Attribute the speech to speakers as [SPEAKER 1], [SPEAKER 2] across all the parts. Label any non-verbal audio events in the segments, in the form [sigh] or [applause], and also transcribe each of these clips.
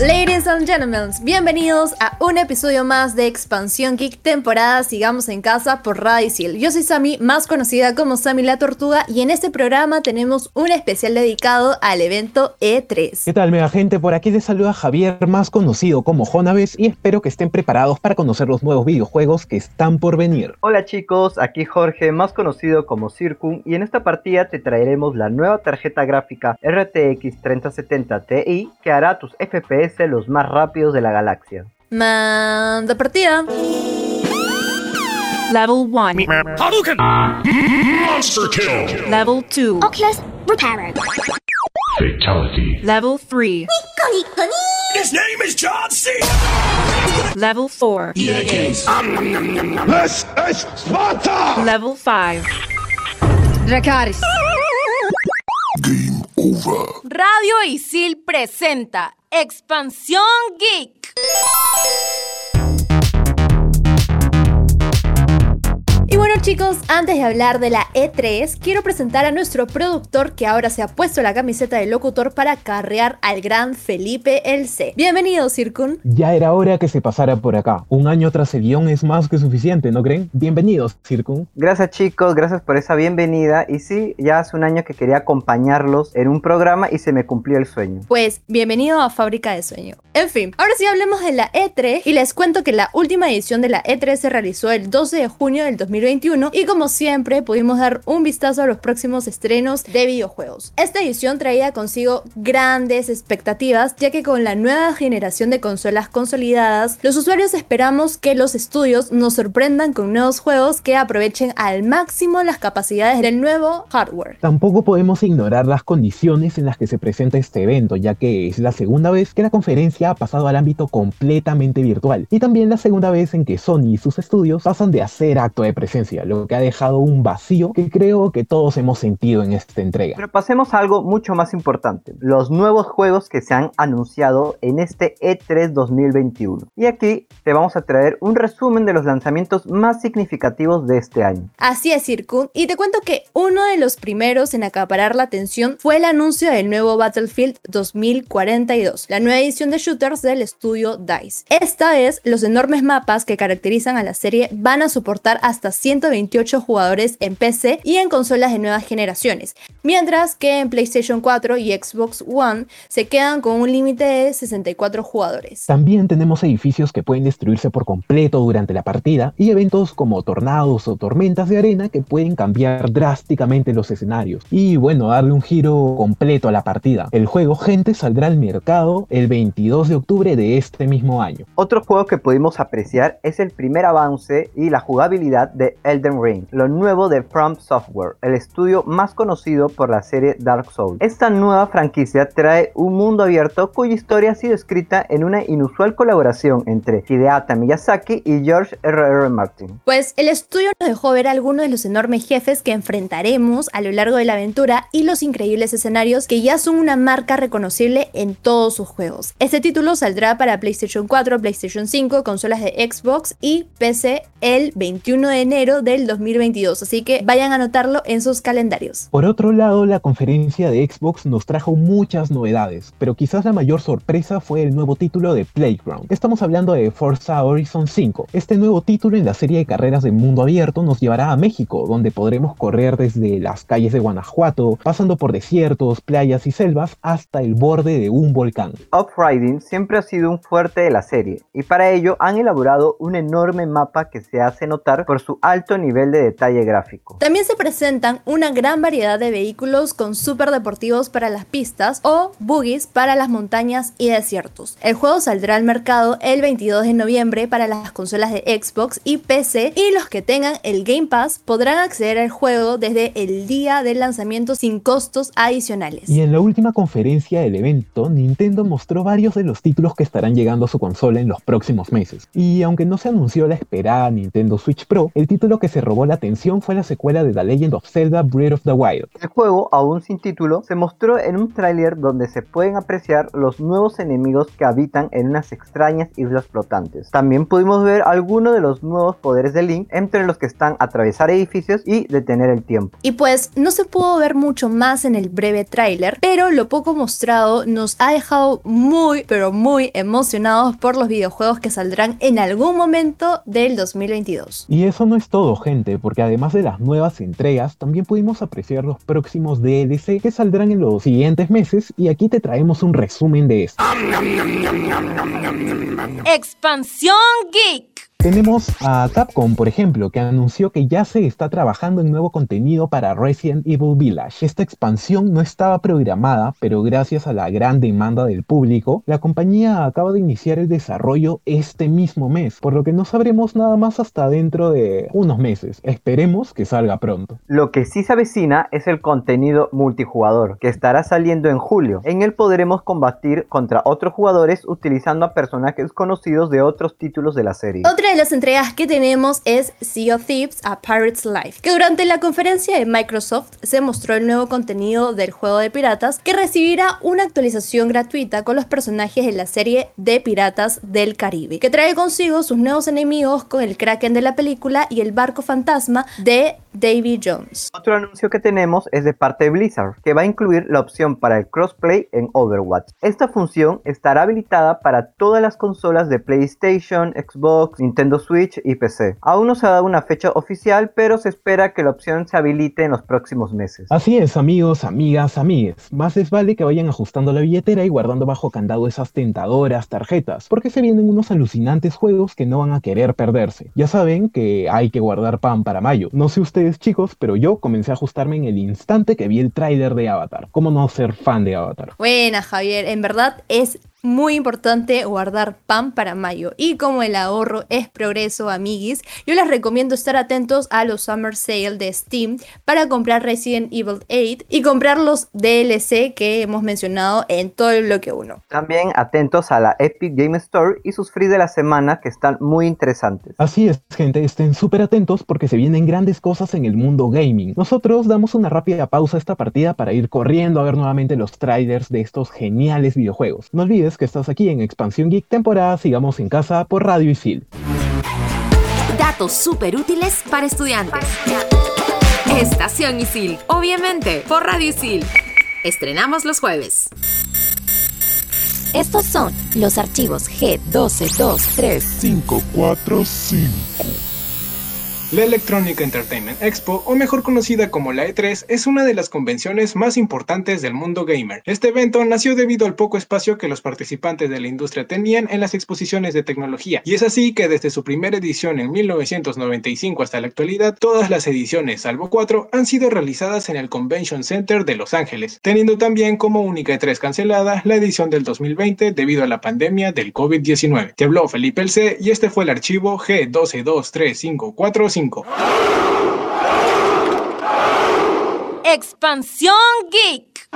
[SPEAKER 1] Ladies and gentlemen, bienvenidos a un episodio más de Expansión Geek temporada Sigamos en Casa por Radicil. Yo soy Sami, más conocida como Sami la Tortuga, y en este programa tenemos un especial dedicado al evento E3.
[SPEAKER 2] ¿Qué tal, mega gente? Por aquí les saluda Javier, más conocido como Jonaves, y espero que estén preparados para conocer los nuevos videojuegos que están por venir.
[SPEAKER 3] Hola chicos, aquí Jorge, más conocido como Circum, y en esta partida te traeremos la nueva tarjeta gráfica RTX 3070 Ti que hará tus FPS los más rápidos de la galaxia.
[SPEAKER 1] Manda partida.
[SPEAKER 4] Level 1.
[SPEAKER 5] Hadouken! Monster kill!
[SPEAKER 4] Level 2.
[SPEAKER 6] Oculus Repairer.
[SPEAKER 5] Fatality.
[SPEAKER 4] Level 3.
[SPEAKER 5] His name is John C.
[SPEAKER 4] Level 4.
[SPEAKER 5] This is Sparta!
[SPEAKER 4] Level 5.
[SPEAKER 1] Dracaris.
[SPEAKER 5] Game over.
[SPEAKER 7] Radio Isil presenta Expansión Geek.
[SPEAKER 1] Y bueno chicos, antes de hablar de la E3, quiero presentar a nuestro productor que ahora se ha puesto la camiseta de locutor para carrear al gran Felipe El C. Bienvenido, Circun.
[SPEAKER 2] Ya era hora que se pasara por acá. Un año tras el guion es más que suficiente, ¿no creen? Bienvenidos, Circun.
[SPEAKER 3] Gracias chicos, gracias por esa bienvenida. Y sí, ya hace un año que quería acompañarlos en un programa y se me cumplió el sueño.
[SPEAKER 1] Pues bienvenido a Fábrica de Sueño. En fin, ahora sí hablemos de la E3 y les cuento que la última edición de la E3 se realizó el 12 de junio del 2021 y como siempre pudimos dar un vistazo a los próximos estrenos de videojuegos. Esta edición traía consigo grandes expectativas ya que con la nueva generación de consolas consolidadas los usuarios esperamos que los estudios nos sorprendan con nuevos juegos que aprovechen al máximo las capacidades del nuevo hardware.
[SPEAKER 2] Tampoco podemos ignorar las condiciones en las que se presenta este evento, ya que es la segunda vez que la conferencia ha pasado al ámbito completamente virtual y también la segunda vez en que Sony y sus estudios pasan de hacer acto de presencia lo que ha dejado un vacío que creo que todos hemos sentido en esta entrega.
[SPEAKER 3] Pero pasemos a algo mucho más importante, los nuevos juegos que se han anunciado en este E3 2021. Y aquí te vamos a traer un resumen de los lanzamientos más significativos de este año.
[SPEAKER 1] Así es, Circun, y te cuento que uno de los primeros en acaparar la atención fue el anuncio del nuevo Battlefield 2042, la nueva edición de shooters del estudio DICE. Esta vez, los enormes mapas que caracterizan a la serie van a soportar hasta 128 jugadores en PC y en consolas de nuevas generaciones, mientras que en PlayStation 4 y Xbox One se quedan con un límite de 64 jugadores.
[SPEAKER 2] También tenemos edificios que pueden destruirse por completo durante la partida y eventos como tornados o tormentas de arena que pueden cambiar drásticamente los escenarios y bueno, darle un giro completo a la partida. El juego Gente saldrá al mercado el 22 de octubre de este mismo año.
[SPEAKER 3] Otro juego que pudimos apreciar es el primer avance y la jugabilidad de Elden Ring, lo nuevo de From Software, el estudio más conocido por la serie Dark Souls. Esta nueva franquicia trae un mundo abierto cuya historia ha sido escrita en una inusual colaboración entre Hideata Miyazaki y George R.R. Martin.
[SPEAKER 1] Pues el estudio nos dejó ver algunos de los enormes jefes que enfrentaremos a lo largo de la aventura y los increíbles escenarios que ya son una marca reconocible en todos sus juegos. Este título saldrá para PlayStation 4, PlayStation 5, consolas de Xbox y PC el 21 de enero del 2022, así que vayan a anotarlo en sus calendarios.
[SPEAKER 2] Por otro lado, la conferencia de Xbox nos trajo muchas novedades, pero quizás la mayor sorpresa fue el nuevo título de Playground. Estamos hablando de Forza Horizon 5. Este nuevo título en la serie de carreras de mundo abierto nos llevará a México, donde podremos correr desde las calles de Guanajuato, pasando por desiertos, playas y selvas, hasta el borde de un volcán.
[SPEAKER 3] Off-Riding siempre ha sido un fuerte de la serie, y para ello han elaborado un enorme mapa que se hace notar por su alto nivel de detalle gráfico.
[SPEAKER 1] También se presentan una gran variedad de vehículos con super deportivos para las pistas o buggies para las montañas y desiertos. El juego saldrá al mercado el 22 de noviembre para las consolas de Xbox y PC y los que tengan el Game Pass podrán acceder al juego desde el día del lanzamiento sin costos adicionales.
[SPEAKER 2] Y en la última conferencia del evento, Nintendo mostró varios de los títulos que estarán llegando a su consola en los próximos meses. Y aunque no se anunció la esperada Nintendo Switch Pro, el título que se robó la atención fue la secuela de The Legend of Zelda Breath of the Wild.
[SPEAKER 3] El juego, aún sin título, se mostró en un tráiler donde se pueden apreciar los nuevos enemigos que habitan en unas extrañas islas flotantes. También pudimos ver algunos de los nuevos poderes de Link, entre los que están atravesar edificios y detener el tiempo.
[SPEAKER 1] Y pues no se pudo ver mucho más en el breve tráiler, pero lo poco mostrado nos ha dejado muy, pero muy emocionados por los videojuegos que saldrán en algún momento del 2022.
[SPEAKER 2] Y eso no es todo, gente, porque además de las nuevas entregas, también pudimos apreciar los próximos DLC que saldrán en los siguientes meses y aquí te traemos un resumen de esto.
[SPEAKER 7] Expansión Geek.
[SPEAKER 2] Tenemos a Capcom, por ejemplo, que anunció que ya se está trabajando en nuevo contenido para Resident Evil Village. Esta expansión no estaba programada, pero gracias a la gran demanda del público, la compañía acaba de iniciar el desarrollo este mismo mes, por lo que no sabremos nada más hasta dentro de unos meses. Esperemos que salga pronto.
[SPEAKER 3] Lo que sí se avecina es el contenido multijugador, que estará saliendo en julio. En él podremos combatir contra otros jugadores utilizando a personajes conocidos de otros títulos de la serie.
[SPEAKER 1] Otra de las entregas que tenemos es Sea of Thieves a Pirate's Life, que durante la conferencia de Microsoft se mostró el nuevo contenido del juego de piratas que recibirá una actualización gratuita con los personajes de la serie de Piratas del Caribe, que trae consigo sus nuevos enemigos con el Kraken de la película y el barco fantasma de Davy Jones.
[SPEAKER 3] Otro anuncio que tenemos es de parte de Blizzard, que va a incluir la opción para el crossplay en Overwatch. Esta función estará habilitada para todas las consolas de PlayStation, Xbox, Nintendo Switch y PC. Aún no se ha dado una fecha oficial, pero se espera que la opción se habilite en los próximos meses.
[SPEAKER 2] Así es, amigos, amigas, amigues. Más les vale que vayan ajustando la billetera y guardando bajo candado esas tentadoras tarjetas, porque se vienen unos alucinantes juegos que no van a querer perderse. Ya saben que hay que guardar pan para mayo. No sé chicos, pero yo comencé a ajustarme en el instante que vi el tráiler de Avatar. ¿Cómo no ser fan de Avatar?
[SPEAKER 1] Buena, Javier. En verdad es muy importante guardar pan para mayo. Y como el ahorro es progreso, amiguis, yo les recomiendo estar atentos a los Summer Sale de Steam para comprar Resident Evil 8 y comprar los DLC que hemos mencionado en todo el bloque 1.
[SPEAKER 3] También atentos a la Epic Game Store y sus free de la semana que están muy interesantes.
[SPEAKER 2] Así es, gente, estén súper atentos porque se vienen grandes cosas en el mundo gaming. Nosotros damos una rápida pausa a esta partida para ir corriendo a ver nuevamente los trailers de estos geniales videojuegos. No olvides que estás aquí en Expansión Geek temporada Sigamos en Casa por Radio Isil.
[SPEAKER 7] Datos súper útiles para estudiantes. Estación Isil, obviamente, por Radio Isil. Estrenamos los jueves.
[SPEAKER 6] Estos son los archivos G12235.
[SPEAKER 5] 545.
[SPEAKER 8] La Electronic Entertainment Expo, o mejor conocida como la E3, es una de las convenciones más importantes del mundo gamer. Este evento nació debido al poco espacio que los participantes de la industria tenían en las exposiciones de tecnología, y es así que desde su primera edición en 1995 hasta la actualidad, todas las ediciones, salvo cuatro, han sido realizadas en el Convention Center de Los Ángeles, teniendo también como única E3 cancelada la edición del 2020 debido a la pandemia del COVID-19. Te habló Felipe El C y este fue el archivo G1223545.
[SPEAKER 7] Expansión Geek.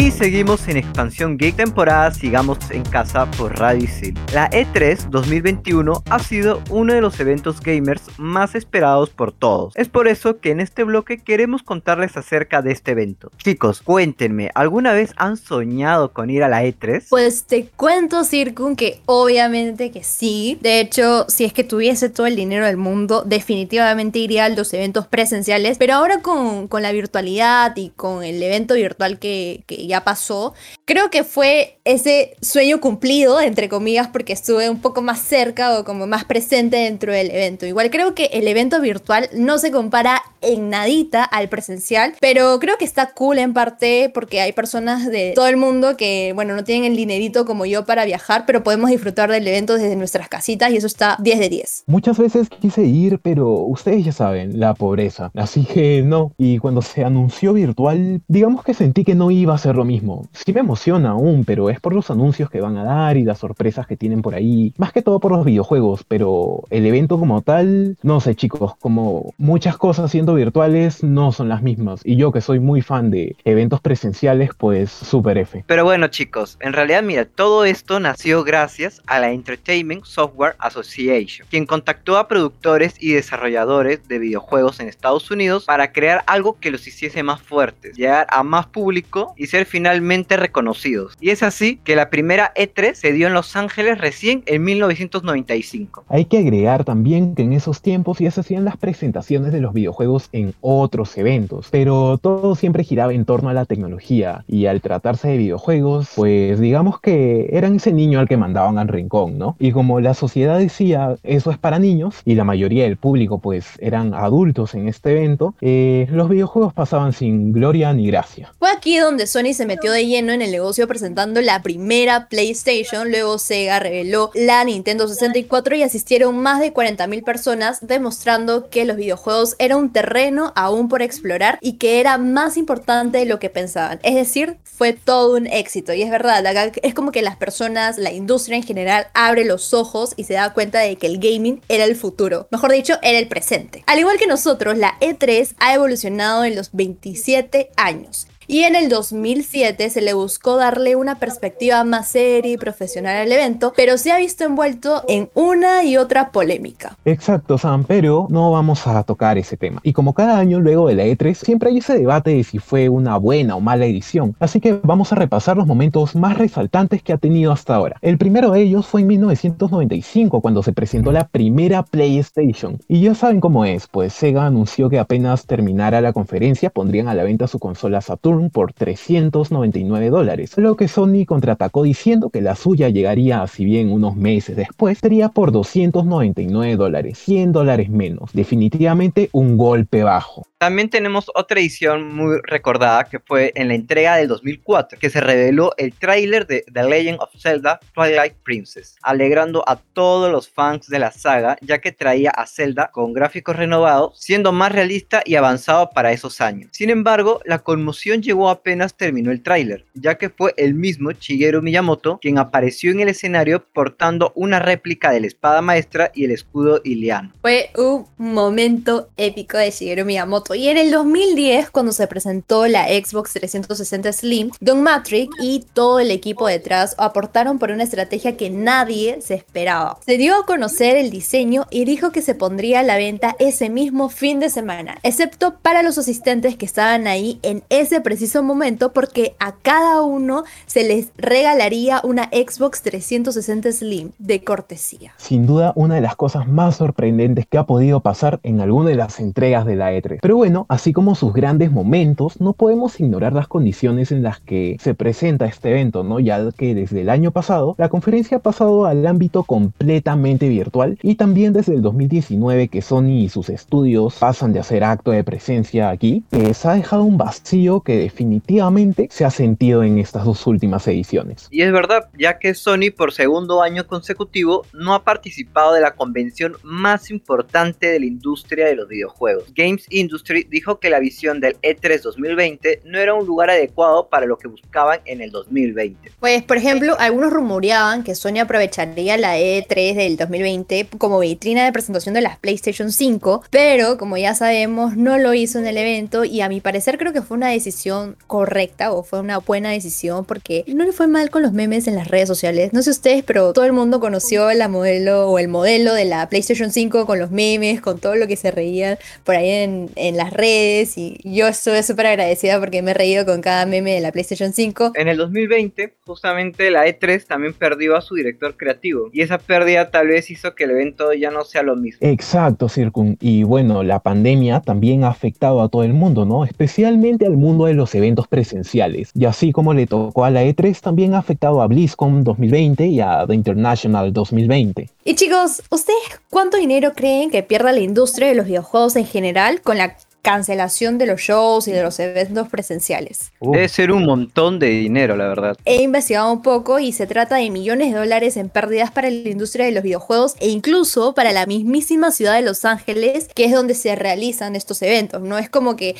[SPEAKER 3] Y seguimos en Expansión Geek temporada Sigamos en Casa por Radio Isil. La E3 2021 ha sido uno de los eventos gamers más esperados por todos. Es por eso que en este bloque queremos contarles acerca de este evento. Chicos, cuéntenme, ¿alguna vez han soñado con ir a la E3?
[SPEAKER 1] Pues te cuento, Circun, que obviamente que sí. De hecho, si es que tuviese todo el dinero del mundo, definitivamente iría a los eventos presenciales. Pero ahora con, con la virtualidad y con el evento virtual que, que ya pasó, creo que fue ese sueño cumplido, entre comillas, porque estuve un poco más cerca o como más presente dentro del evento. Igual creo que el evento virtual no se compara en nadita al presencial, pero creo que está cool en parte porque hay personas de todo el mundo que, bueno, no tienen el dinerito como yo para viajar, pero podemos disfrutar del evento desde nuestras casitas y eso está 10 de 10.
[SPEAKER 2] Muchas veces quise ir, pero ustedes ya saben, la pobreza. Así que no. Y cuando se anunció virtual, digamos que sentí que no iba a ser lo mismo. Sí me emociona aún, pero es por los anuncios que van a dar y las sorpresas que tienen por ahí. Más que todo por los videojuegos, pero el evento como tal, no sé chicos, como muchas cosas siendo virtuales no son las mismas. Y yo que soy muy fan de eventos presenciales, pues super F.
[SPEAKER 3] Pero bueno chicos, en realidad mira, todo esto nació gracias a la Entertainment Software Association, quien contactó a productores y desarrolladores de videojuegos en Estados Unidos para crear algo que los hiciese más fuertes, llegar a más público y ser finalmente reconocidos. Y es así que la primera E3 se dio en Los Ángeles recién en 1995.
[SPEAKER 2] Hay que agregar también que en esos tiempos ya se hacían las presentaciones de los videojuegos en otros eventos, pero todo siempre giraba en torno a la tecnología y al tratarse de videojuegos, pues digamos que eran ese niño al que mandaban al rincón, ¿no? Y como la sociedad decía eso es para niños y la mayoría del público pues eran adultos en este evento, eh, los videojuegos pasaban sin gloria ni gracia.
[SPEAKER 1] Fue aquí donde Sony se metió de lleno en el negocio presentando la primera PlayStation, luego Sega reveló la Nintendo 64 y asistieron más de 40.000 personas demostrando que los videojuegos eran un terreno aún por explorar y que era más importante de lo que pensaban. Es decir, fue todo un éxito y es verdad, es como que las personas, la industria en general abre los ojos y se da cuenta de que el gaming era el futuro, mejor dicho, era el presente. Al igual que nosotros, la E3 ha evolucionado en los 27 años y en el 2007 se le buscó darle una perspectiva más seria y profesional al evento, pero se ha visto envuelto en una y otra polémica.
[SPEAKER 2] Exacto, Sam, pero no vamos a tocar ese tema. Y como cada año luego de la E3, siempre hay ese debate de si fue una buena o mala edición, así que vamos a repasar los momentos más resaltantes que ha tenido hasta ahora. El primero de ellos fue en 1995, cuando se presentó la primera PlayStation. Y ya saben cómo es, pues Sega anunció que apenas terminara la conferencia pondrían a la venta su consola Saturn por 399 dólares, lo que Sony contraatacó diciendo que la suya llegaría, si bien unos meses después, sería por 299 dólares, 100 dólares menos, definitivamente un golpe bajo.
[SPEAKER 3] También tenemos otra edición muy recordada que fue en la entrega del 2004, que se reveló el tráiler de The Legend of Zelda Twilight Princess, alegrando a todos los fans de la saga, ya que traía a Zelda con gráficos renovados, siendo más realista y avanzado para esos años. Sin embargo, la conmoción llegó apenas terminó el tráiler, ya que fue el mismo Shigeru Miyamoto quien apareció en el escenario portando una réplica de la espada maestra y el escudo Iliano.
[SPEAKER 1] Fue un momento épico de Shigeru Miyamoto y en el 2010, cuando se presentó la Xbox 360 Slim, Don Matrix y todo el equipo detrás aportaron por una estrategia que nadie se esperaba. Se dio a conocer el diseño y dijo que se pondría a la venta ese mismo fin de semana, excepto para los asistentes que estaban ahí en ese preciso momento porque a cada uno se les regalaría una Xbox 360 Slim de cortesía.
[SPEAKER 2] Sin duda, una de las cosas más sorprendentes que ha podido pasar en alguna de las entregas de la E3. Pero bueno, así como sus grandes momentos, no podemos ignorar las condiciones en las que se presenta este evento, ¿no? Ya que desde el año pasado, la conferencia ha pasado al ámbito completamente virtual y también desde el 2019 que Sony y sus estudios pasan de hacer acto de presencia aquí, eh, se ha dejado un vacío que definitivamente se ha sentido en estas dos últimas ediciones.
[SPEAKER 3] Y es verdad, ya que Sony por segundo año consecutivo no ha participado de la convención más importante de la industria de los videojuegos. Games Industry dijo que la visión del E3 2020 no era un lugar adecuado para lo que buscaban en el 2020.
[SPEAKER 1] Pues, por ejemplo, algunos rumoreaban que Sony aprovecharía la E3 del 2020 como vitrina de presentación de las PlayStation 5, pero como ya sabemos, no lo hizo en el evento y a mi parecer creo que fue una decisión correcta o fue una buena decisión porque no le fue mal con los memes en las redes sociales. No sé ustedes, pero todo el mundo conoció la modelo o el modelo de la PlayStation 5 con los memes, con todo lo que se reían por ahí en, en las redes y yo estuve súper agradecida porque me he reído con cada meme de la PlayStation 5.
[SPEAKER 3] En el 2020, justamente la E3 también perdió a su director creativo y esa pérdida tal vez hizo que el evento ya no sea lo mismo.
[SPEAKER 2] Exacto, Circun. Y bueno, la pandemia también ha afectado a todo el mundo, ¿no? Especialmente al mundo de los eventos presenciales. Y así como le tocó a la E3, también ha afectado a BlizzCon 2020 y a The International 2020.
[SPEAKER 1] Y chicos, ¿ustedes cuánto dinero creen que pierda la industria de los videojuegos en general con la cancelación de los shows y de los eventos presenciales.
[SPEAKER 3] Debe ser un montón de dinero, la verdad.
[SPEAKER 1] He investigado un poco y se trata de millones de dólares en pérdidas para la industria de los videojuegos e incluso para la mismísima ciudad de Los Ángeles, que es donde se realizan estos eventos. No es como que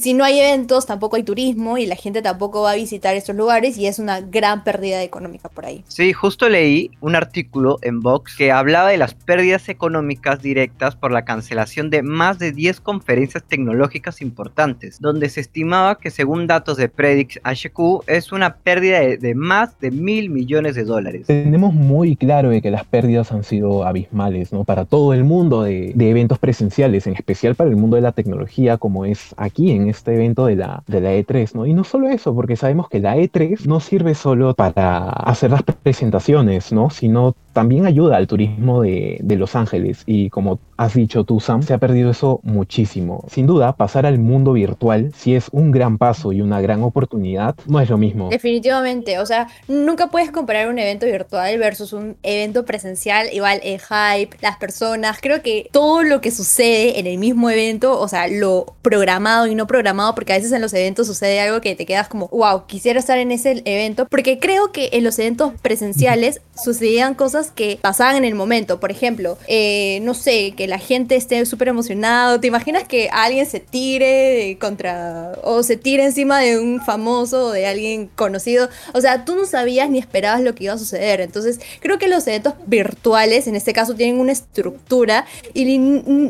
[SPEAKER 1] si no hay eventos, tampoco hay turismo y la gente tampoco va a visitar estos lugares y es una gran pérdida económica por ahí.
[SPEAKER 3] Sí, justo leí un artículo en Vox que hablaba de las pérdidas económicas directas por la cancelación de más de 10 conferencias tecnológicas importantes, donde se estimaba que según datos de Predix HQ es una pérdida de, más de mil millones de dólares.
[SPEAKER 2] Tenemos muy claro de que las pérdidas han sido abismales, ¿no? Para todo el mundo de, de eventos presenciales, en especial para el mundo de la tecnología, como es aquí en este evento de la, de la E3, ¿no? Y no solo eso, porque sabemos que la E3 no sirve solo para hacer las presentaciones, ¿no? Sino también ayuda al turismo de, de, Los Ángeles y como has dicho tú, Sam, se ha perdido eso muchísimo. Sin duda, pasar al mundo virtual, si es un gran paso y una gran oportunidad, no es lo mismo.
[SPEAKER 1] Definitivamente, o sea, nunca puedes comparar un evento virtual versus un evento presencial, igual el hype, las personas, creo que todo lo que sucede en el mismo evento, o sea, lo programado y no programado, porque a veces en los eventos sucede algo que te quedas como, wow, quisiera estar en ese evento, porque creo que en los eventos presenciales [laughs] sucedían cosas que pasaban en el momento. Por ejemplo, eh, no sé, que la gente esté súper emocionado. ¿Te imaginas que alguien se tire contra o se tire encima de un famoso o de alguien conocido? O sea, tú no sabías ni esperabas lo que iba a suceder. Entonces, creo que los eventos virtuales, en este caso, tienen una estructura y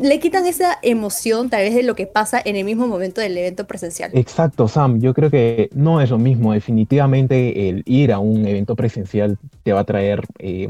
[SPEAKER 1] le, quitan esa emoción tal vez de lo que pasa en el mismo momento del evento presencial.
[SPEAKER 2] Exacto, Sam. Yo creo que no es lo mismo. Definitivamente el ir a un evento presencial te va a traer eh,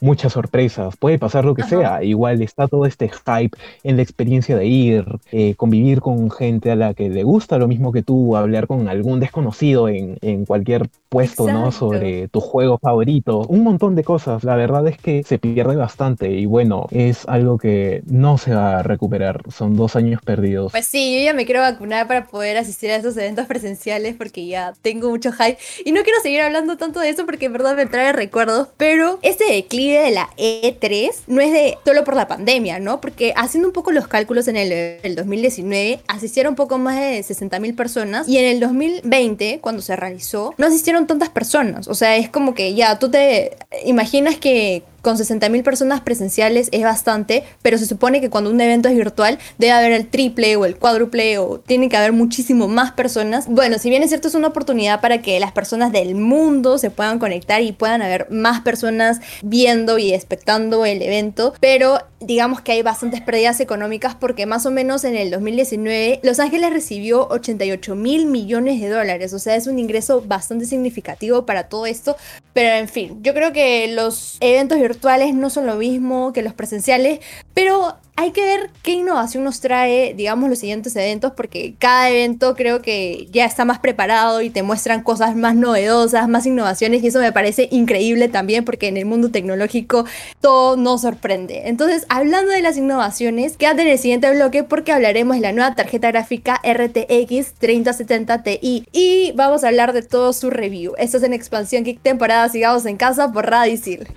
[SPEAKER 2] muchas sorpresas, puede pasar lo que Ajá. sea, igual está todo este hype en la experiencia de ir, eh, convivir con gente a la que le gusta lo mismo que tú, hablar con algún desconocido en, en cualquier puesto, Exacto. ¿no? Sobre tu juego favorito, un montón de cosas, la verdad es que se pierde bastante y bueno, es algo que no se va a recuperar, son dos años perdidos.
[SPEAKER 1] Pues sí, yo ya me quiero vacunar para poder asistir a esos eventos presenciales porque ya tengo mucho hype y no quiero seguir hablando tanto de eso porque en verdad me trae recuerdos, pero este declive de la E3 no es de solo por la pandemia, ¿no? Porque haciendo un poco los cálculos en el, el 2019, asistieron poco más de 60 mil personas y en el 2020, cuando se realizó, no asistieron tantas personas. O sea, es como que ya tú te imaginas que con 60.000 personas presenciales es bastante, pero se supone que cuando un evento es virtual debe haber el triple o el cuádruple o tiene que haber muchísimo más personas. Bueno, si bien es cierto es una oportunidad para que las personas del mundo se puedan conectar y puedan haber más personas viendo y expectando el evento, pero digamos que hay bastantes pérdidas económicas porque más o menos en el 2019 Los Ángeles recibió 88 mil millones de dólares, o sea, es un ingreso bastante significativo para todo esto, pero en fin, yo creo que los eventos virtuales virtuales no son lo mismo que los presenciales, pero hay que ver qué innovación nos trae, digamos, los siguientes eventos, porque cada evento creo que ya está más preparado y te muestran cosas más novedosas, más innovaciones, y eso me parece increíble también, porque en el mundo tecnológico todo nos sorprende. Entonces, hablando de las innovaciones, quédate en el siguiente bloque porque hablaremos de la nueva tarjeta gráfica RTX 3070 Ti y vamos a hablar de todo su review. Esto es en Expansión Geek temporada Sigamos en Casa por Radicil.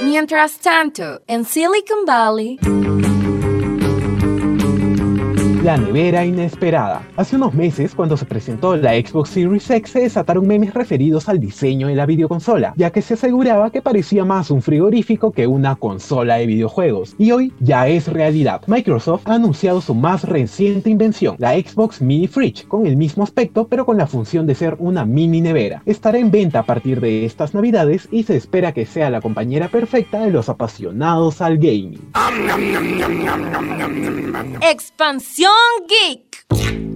[SPEAKER 7] Mientras tanto, en Silicon Valley...
[SPEAKER 2] La nevera inesperada. Hace unos meses, cuando se presentó la Xbox Series X, se desataron memes referidos al diseño de la videoconsola, ya que se aseguraba que parecía más un frigorífico que una consola de videojuegos. Y hoy ya es realidad. Microsoft ha anunciado su más reciente invención, la Xbox Mini Fridge, con el mismo aspecto pero con la función de ser una mini nevera. Estará en venta a partir de estas navidades y se espera que sea la compañera perfecta de los apasionados al gaming.
[SPEAKER 7] Expansión Geek.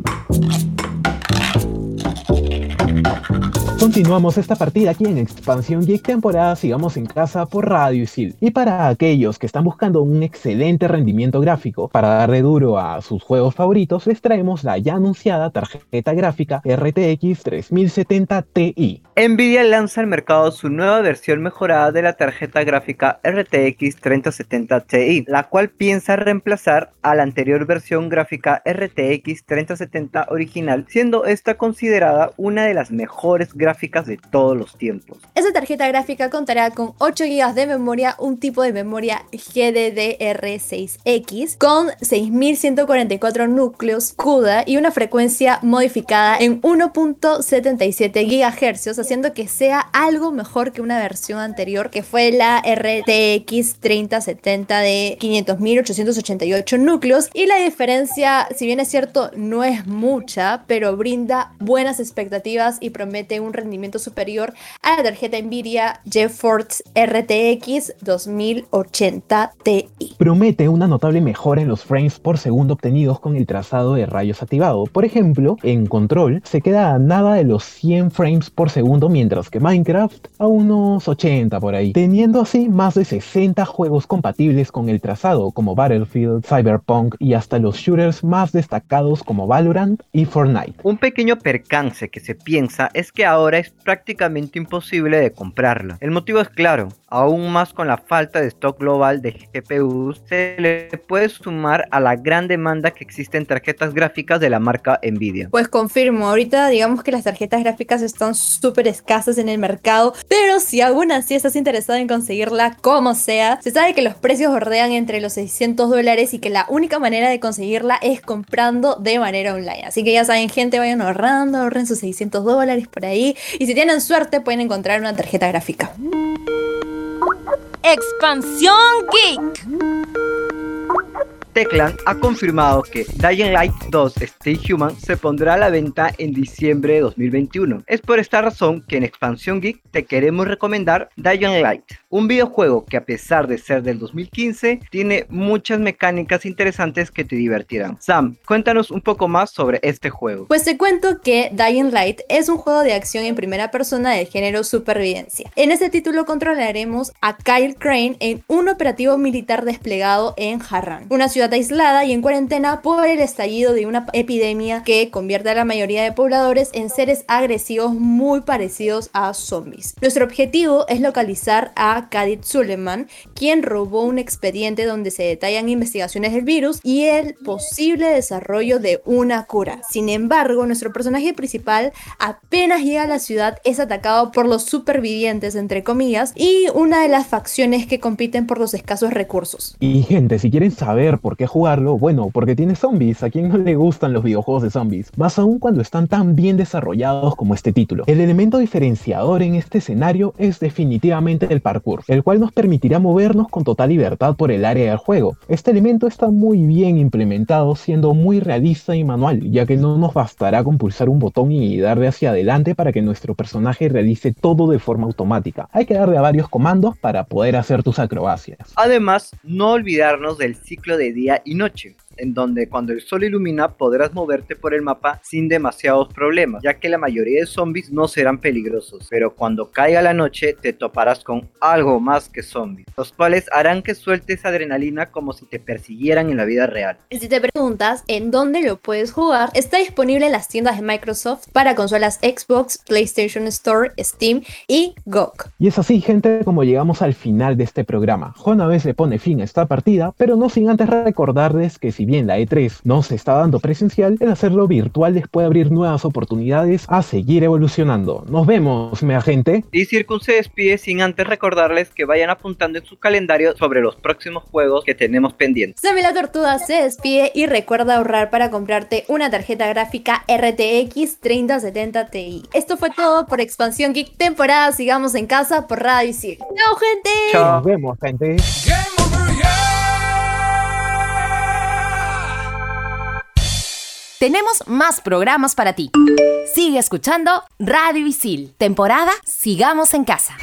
[SPEAKER 2] Continuamos esta partida aquí en Expansión Geek temporada Sigamos en Casa por Radio Isil. Y para aquellos que están buscando un excelente rendimiento gráfico para darle duro a sus juegos favoritos, les traemos la ya anunciada tarjeta gráfica RTX 3070 Ti.
[SPEAKER 3] Nvidia lanza al mercado su nueva versión mejorada de la tarjeta gráfica RTX 3070 Ti, la cual piensa reemplazar a la anterior versión gráfica RTX 3070 original, siendo esta considerada una de las mejores gráficas gráficas de todos los tiempos.
[SPEAKER 1] Esta tarjeta gráfica contará con 8 GB de memoria, un tipo de memoria GDDR6X con 6144 núcleos CUDA y una frecuencia modificada en 1.77 GHz, haciendo que sea algo mejor que una versión anterior que fue la RTX 3070 de 500.888 núcleos y la diferencia, si bien es cierto, no es mucha, pero brinda buenas expectativas y promete un rendimiento superior a la tarjeta Nvidia GeForce RTX 2080 Ti.
[SPEAKER 2] Promete una notable mejora en los frames por segundo obtenidos con el trazado de rayos activado. Por ejemplo, en Control se queda a nada de los 100 frames por segundo, mientras que Minecraft a unos 80 por ahí, teniendo así más de 60 juegos compatibles con el trazado como Battlefield, Cyberpunk y hasta los shooters más destacados como Valorant y Fortnite.
[SPEAKER 3] Un pequeño percance que se piensa es que ahora es prácticamente imposible de comprarla. El motivo es claro, aún más con la falta de stock global de GPUs, se le puede sumar a la gran demanda que existe en tarjetas gráficas de la marca Nvidia.
[SPEAKER 1] Pues confirmo, ahorita digamos que las tarjetas gráficas están súper escasas en el mercado, pero si aún así estás interesado en conseguirla como sea, se sabe que los precios bordean entre los 600 dólares y que la única manera de conseguirla es comprando de manera online. Así que ya saben, gente, vayan ahorrando, ahorren sus 600 dólares por ahí y si tienen suerte pueden encontrar una tarjeta gráfica.
[SPEAKER 7] Expansión Geek.
[SPEAKER 3] Teclan ha confirmado que Dying Light 2 Stay Human se pondrá a la venta en diciembre de 2021. Es por esta razón que en Expansión Geek te queremos recomendar Dying Light, un videojuego que a pesar de ser del 2015 tiene muchas mecánicas interesantes que te divertirán. Sam, cuéntanos un poco más sobre este juego.
[SPEAKER 1] Pues te cuento que Dying Light es un juego de acción en primera persona del género supervivencia. En este título controlaremos a Kyle Crane en un operativo militar desplegado en Harran, una ciudad aislada y en cuarentena por el estallido de una epidemia que convierte a la mayoría de pobladores en seres agresivos muy parecidos a zombies. Nuestro objetivo es localizar a Kadit Suleiman, quien robó un expediente donde se detallan investigaciones del virus y el posible desarrollo de una cura. Sin embargo, nuestro personaje principal apenas llega a la ciudad es atacado por los supervivientes, entre comillas, y una de las facciones que compiten por los escasos recursos.
[SPEAKER 2] Y gente, si quieren saber por qué jugarlo, bueno, porque tiene zombies. ¿A quien no le gustan los videojuegos de zombies? Más aún cuando están tan bien desarrollados como este título. El elemento diferenciador en este escenario es definitivamente el parkour, el cual nos permitirá movernos con total libertad por el área del juego. Este elemento está muy bien implementado, siendo muy realista y manual, ya que no nos bastará con pulsar un botón y darle hacia adelante para que nuestro personaje realice todo de forma automática. Hay que darle a varios comandos para poder hacer tus acrobacias.
[SPEAKER 3] Además, no olvidarnos del ciclo de día y noche en donde cuando el sol ilumina podrás moverte por el mapa sin demasiados problemas, ya que la mayoría de zombies no serán peligrosos, pero cuando caiga la noche te toparás con algo más que zombies, los cuales harán que sueltes adrenalina como si te persiguieran en la vida real.
[SPEAKER 1] Y si te preguntas en dónde lo puedes jugar, está disponible en las tiendas de Microsoft para consolas Xbox, PlayStation Store, Steam y GOG.
[SPEAKER 2] Y es así, gente, como llegamos al final de este programa. Juan a veces le pone fin a esta partida, pero no sin antes recordarles que si bien la E3 no se está dando presencial, el hacerlo virtual les puede abrir nuevas oportunidades a seguir evolucionando. Nos vemos, mea gente.
[SPEAKER 3] Y Circun se despide sin antes recordarles que vayan apuntando en su calendario sobre los próximos juegos que tenemos pendientes.
[SPEAKER 1] Sammy la Tortuga se despide y recuerda ahorrar para comprarte una tarjeta gráfica RTX 3070 Ti. Esto fue todo por Expansión Geek temporada Sigamos en casa por Radio Isil. ¡Chao, gente!
[SPEAKER 3] Chao.
[SPEAKER 2] Nos vemos, gente.
[SPEAKER 7] Tenemos más programas para ti. Sigue escuchando Radio Isil, temporada Sigamos en casa.